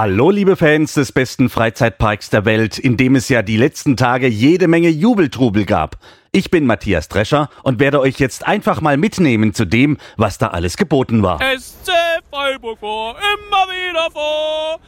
Hallo liebe Fans des besten Freizeitparks der Welt, in dem es ja die letzten Tage jede Menge Jubeltrubel gab. Ich bin Matthias Drescher und werde euch jetzt einfach mal mitnehmen zu dem, was da alles geboten war. SC Freiburg vor, immer wieder vor.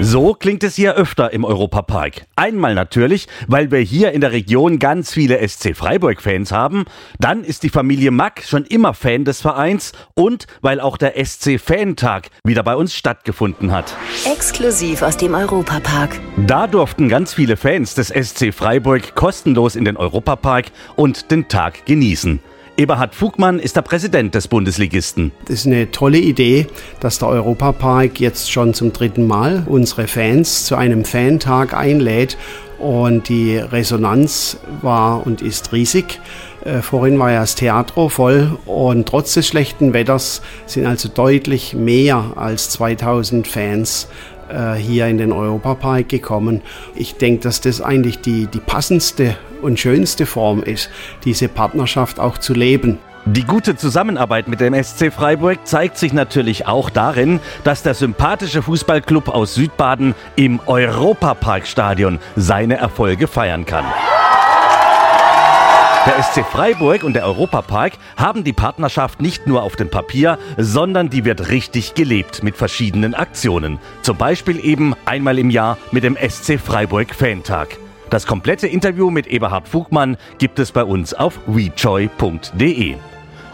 So klingt es hier öfter im Europapark. Einmal natürlich, weil wir hier in der Region ganz viele SC Freiburg-Fans haben. Dann ist die Familie Mack schon immer Fan des Vereins und weil auch der SC Fantag wieder bei uns stattgefunden hat. Exklusiv aus dem Europapark. Da durften ganz viele Fans des SC Freiburg kostenlos in den Europapark und den Tag genießen. Eberhard Fugmann ist der Präsident des Bundesligisten. Das ist eine tolle Idee, dass der Europapark jetzt schon zum dritten Mal unsere Fans zu einem Fantag einlädt. Und die Resonanz war und ist riesig. Äh, vorhin war ja das Theatro voll und trotz des schlechten Wetters sind also deutlich mehr als 2000 Fans äh, hier in den Europapark gekommen. Ich denke, dass das eigentlich die, die passendste und schönste Form ist, diese Partnerschaft auch zu leben. Die gute Zusammenarbeit mit dem SC Freiburg zeigt sich natürlich auch darin, dass der sympathische Fußballclub aus Südbaden im Europaparkstadion seine Erfolge feiern kann. Der SC Freiburg und der Europapark haben die Partnerschaft nicht nur auf dem Papier, sondern die wird richtig gelebt mit verschiedenen Aktionen. Zum Beispiel eben einmal im Jahr mit dem SC Freiburg Fantag. Das komplette Interview mit Eberhard Fugmann gibt es bei uns auf wejoy.de.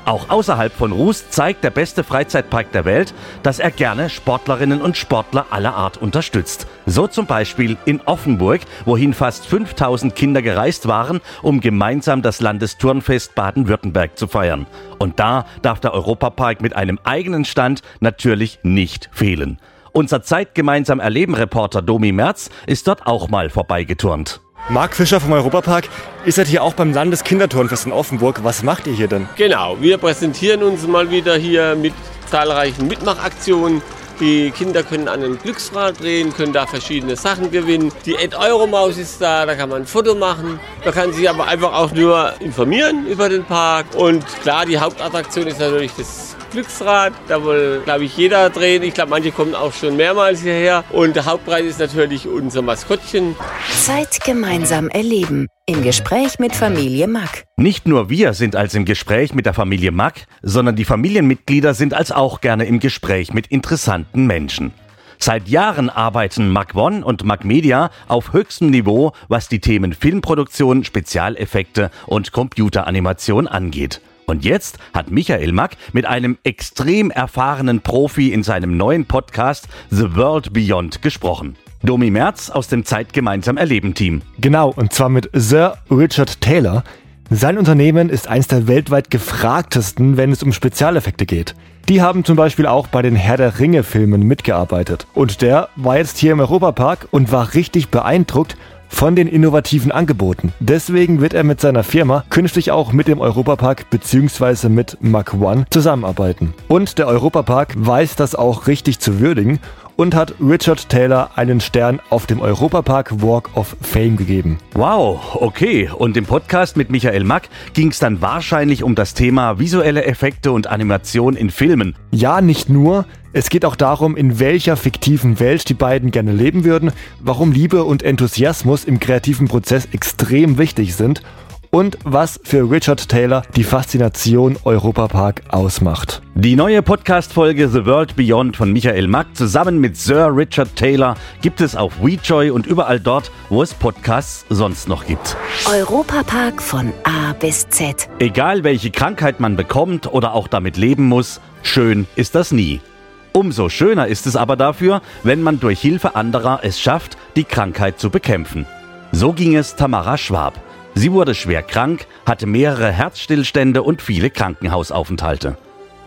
Auch außerhalb von Rust zeigt der beste Freizeitpark der Welt, dass er gerne Sportlerinnen und Sportler aller Art unterstützt. So zum Beispiel in Offenburg, wohin fast 5000 Kinder gereist waren, um gemeinsam das Landesturnfest Baden-Württemberg zu feiern. Und da darf der Europapark mit einem eigenen Stand natürlich nicht fehlen. Unser Zeitgemeinsam Erleben Reporter Domi Merz ist dort auch mal vorbeigeturnt. Marc Fischer vom Europapark, ihr seid hier auch beim Landeskinderturnfest in Offenburg. Was macht ihr hier denn? Genau, wir präsentieren uns mal wieder hier mit zahlreichen Mitmachaktionen. Die Kinder können an einem Glücksrad drehen, können da verschiedene Sachen gewinnen. Die Ed-Euro-Maus ist da, da kann man ein Foto machen. Man kann sich aber einfach auch nur informieren über den Park. Und klar, die Hauptattraktion ist natürlich das Glücksrad. Da will, glaube ich, jeder drehen. Ich glaube, manche kommen auch schon mehrmals hierher. Und der Hauptpreis ist natürlich unser Maskottchen. Zeit gemeinsam erleben. Im Gespräch mit Familie Mack. Nicht nur wir sind als im Gespräch mit der Familie Mack, sondern die Familienmitglieder sind als auch gerne im Gespräch mit interessanten Menschen. Seit Jahren arbeiten Mac One und Mac Media auf höchstem Niveau, was die Themen Filmproduktion, Spezialeffekte und Computeranimation angeht. Und jetzt hat Michael Mack mit einem extrem erfahrenen Profi in seinem neuen Podcast The World Beyond gesprochen. Domi Merz aus dem Zeit gemeinsam erleben Team. Genau, und zwar mit Sir Richard Taylor. Sein Unternehmen ist eines der weltweit gefragtesten, wenn es um Spezialeffekte geht. Die haben zum Beispiel auch bei den Herr der Ringe Filmen mitgearbeitet. Und der war jetzt hier im Europapark und war richtig beeindruckt von den innovativen Angeboten. Deswegen wird er mit seiner Firma künftig auch mit dem Europapark bzw. mit Mach One zusammenarbeiten. Und der Europapark weiß das auch richtig zu würdigen und hat Richard Taylor einen Stern auf dem Europapark Walk of Fame gegeben. Wow, okay. Und im Podcast mit Michael Mack ging es dann wahrscheinlich um das Thema visuelle Effekte und Animation in Filmen. Ja, nicht nur. Es geht auch darum, in welcher fiktiven Welt die beiden gerne leben würden, warum Liebe und Enthusiasmus im kreativen Prozess extrem wichtig sind und was für Richard Taylor die Faszination Europapark ausmacht. Die neue Podcast-Folge The World Beyond von Michael Mack zusammen mit Sir Richard Taylor gibt es auf WeJoy und überall dort, wo es Podcasts sonst noch gibt. Europapark von A bis Z. Egal welche Krankheit man bekommt oder auch damit leben muss, schön ist das nie. Umso schöner ist es aber dafür, wenn man durch Hilfe anderer es schafft, die Krankheit zu bekämpfen. So ging es Tamara Schwab. Sie wurde schwer krank, hatte mehrere Herzstillstände und viele Krankenhausaufenthalte.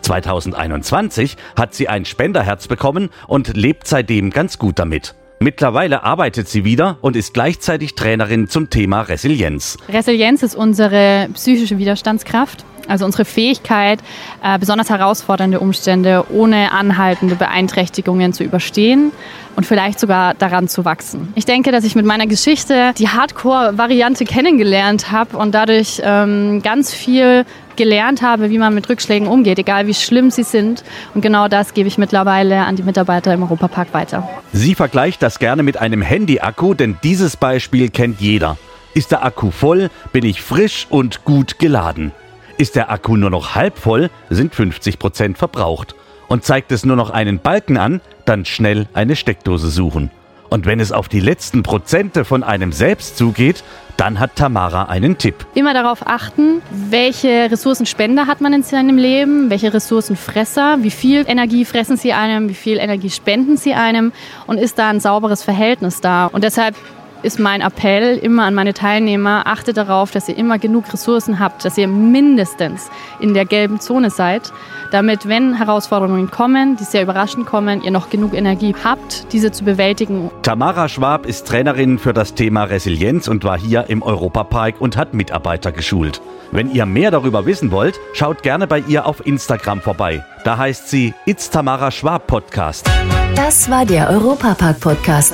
2021 hat sie ein Spenderherz bekommen und lebt seitdem ganz gut damit. Mittlerweile arbeitet sie wieder und ist gleichzeitig Trainerin zum Thema Resilienz. Resilienz ist unsere psychische Widerstandskraft. Also unsere Fähigkeit, äh, besonders herausfordernde Umstände ohne anhaltende Beeinträchtigungen zu überstehen und vielleicht sogar daran zu wachsen. Ich denke, dass ich mit meiner Geschichte die Hardcore-Variante kennengelernt habe und dadurch ähm, ganz viel gelernt habe, wie man mit Rückschlägen umgeht, egal wie schlimm sie sind. Und genau das gebe ich mittlerweile an die Mitarbeiter im Europapark weiter. Sie vergleicht das gerne mit einem Handy-Akku, denn dieses Beispiel kennt jeder. Ist der Akku voll, bin ich frisch und gut geladen. Ist der Akku nur noch halb voll, sind 50 Prozent verbraucht. Und zeigt es nur noch einen Balken an, dann schnell eine Steckdose suchen. Und wenn es auf die letzten Prozente von einem selbst zugeht, dann hat Tamara einen Tipp. Immer darauf achten, welche Ressourcenspender hat man in seinem Leben, welche Ressourcenfresser, wie viel Energie fressen sie einem, wie viel Energie spenden sie einem und ist da ein sauberes Verhältnis da. Und deshalb ist mein Appell immer an meine Teilnehmer, achtet darauf, dass ihr immer genug Ressourcen habt, dass ihr mindestens in der gelben Zone seid, damit, wenn Herausforderungen kommen, die sehr überraschend kommen, ihr noch genug Energie habt, diese zu bewältigen. Tamara Schwab ist Trainerin für das Thema Resilienz und war hier im Europapark und hat Mitarbeiter geschult. Wenn ihr mehr darüber wissen wollt, schaut gerne bei ihr auf Instagram vorbei. Da heißt sie It's Tamara Schwab Podcast. Das war der Europapark Podcast.